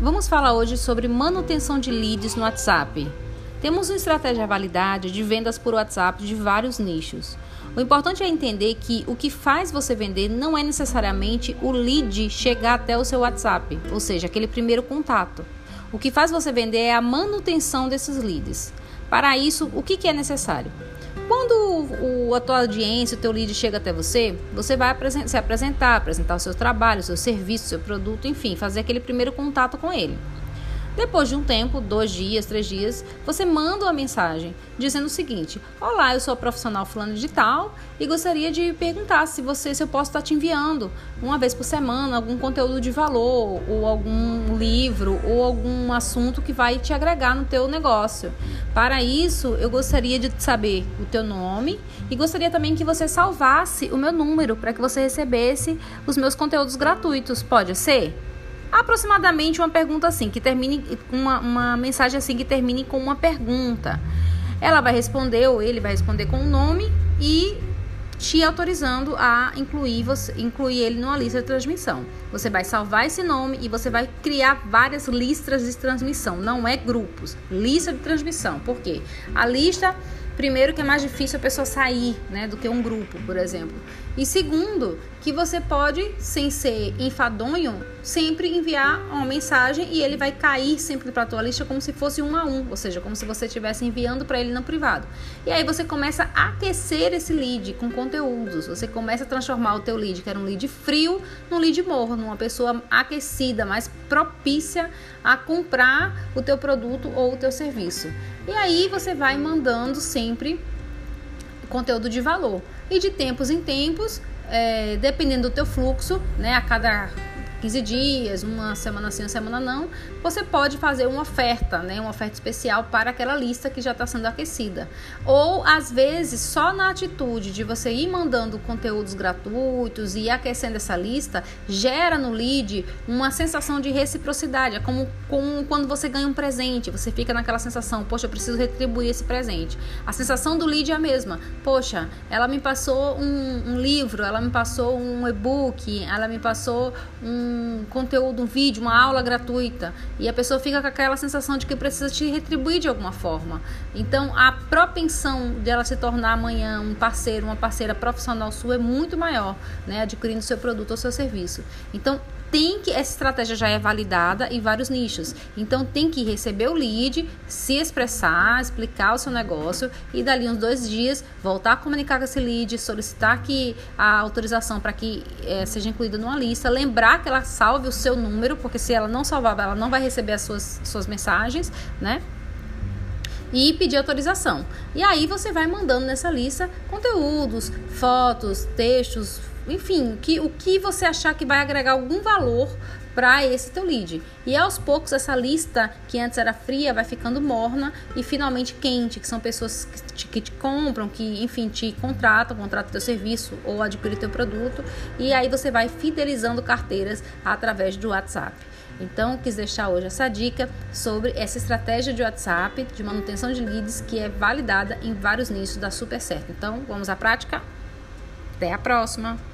Vamos falar hoje sobre manutenção de leads no WhatsApp. Temos uma estratégia validade de vendas por WhatsApp de vários nichos. O importante é entender que o que faz você vender não é necessariamente o lead chegar até o seu WhatsApp, ou seja, aquele primeiro contato. O que faz você vender é a manutenção desses leads. Para isso, o que, que é necessário? Quando o, a tua audiência, o teu lead chega até você, você vai se apresentar, apresentar o seu trabalho, o seu serviço, o seu produto, enfim, fazer aquele primeiro contato com ele. Depois de um tempo, dois dias, três dias, você manda uma mensagem dizendo o seguinte: Olá, eu sou profissional fulano de tal e gostaria de perguntar se você, se eu posso estar te enviando uma vez por semana algum conteúdo de valor ou algum livro ou algum assunto que vai te agregar no teu negócio. Para isso, eu gostaria de saber o teu nome e gostaria também que você salvasse o meu número para que você recebesse os meus conteúdos gratuitos. Pode ser? Aproximadamente uma pergunta assim, que termine uma, uma mensagem assim que termine com uma pergunta. Ela vai responder ou ele vai responder com o um nome e te autorizando a incluir você, incluir ele numa lista de transmissão. Você vai salvar esse nome e você vai criar várias listas de transmissão, não é grupos, lista de transmissão. Por quê? A lista Primeiro, que é mais difícil a pessoa sair, né, do que um grupo, por exemplo. E segundo, que você pode, sem ser enfadonho, sempre enviar uma mensagem e ele vai cair sempre para a tua lista como se fosse um a um, ou seja, como se você estivesse enviando para ele no privado. E aí você começa a aquecer esse lead com conteúdos. Você começa a transformar o teu lead, que era um lead frio, num lead morno, numa pessoa aquecida, mais propícia a comprar o teu produto ou o teu serviço. E aí você vai mandando sempre conteúdo de valor. E de tempos em tempos, é, dependendo do teu fluxo, né, a cada 15 dias, uma semana sim, uma semana não, você pode fazer uma oferta, né? Uma oferta especial para aquela lista que já está sendo aquecida. Ou às vezes, só na atitude de você ir mandando conteúdos gratuitos e aquecendo essa lista, gera no lead uma sensação de reciprocidade. É como, como quando você ganha um presente, você fica naquela sensação, poxa, eu preciso retribuir esse presente. A sensação do lead é a mesma. Poxa, ela me passou um, um livro, ela me passou um e-book, ela me passou um conteúdo, um vídeo, uma aula gratuita e a pessoa fica com aquela sensação de que precisa te retribuir de alguma forma. Então, a propensão dela se tornar amanhã um parceiro, uma parceira profissional sua é muito maior, né, adquirindo seu produto ou seu serviço. Então, tem que essa estratégia já é validada em vários nichos. Então tem que receber o lead, se expressar, explicar o seu negócio e dali uns dois dias voltar a comunicar com esse lead, solicitar que a autorização para que é, seja incluída numa lista, lembrar que ela salve o seu número, porque se ela não salvar, ela não vai receber as suas, suas mensagens, né? e pedir autorização. E aí você vai mandando nessa lista conteúdos, fotos, textos, enfim, que, o que você achar que vai agregar algum valor para esse teu lead. E aos poucos essa lista que antes era fria vai ficando morna e finalmente quente, que são pessoas que te, que te compram, que enfim te contratam, contratam teu serviço ou adquirem teu produto e aí você vai fidelizando carteiras através do WhatsApp. Então, quis deixar hoje essa dica sobre essa estratégia de WhatsApp de manutenção de leads que é validada em vários nichos da super certo. Então, vamos à prática? Até a próxima!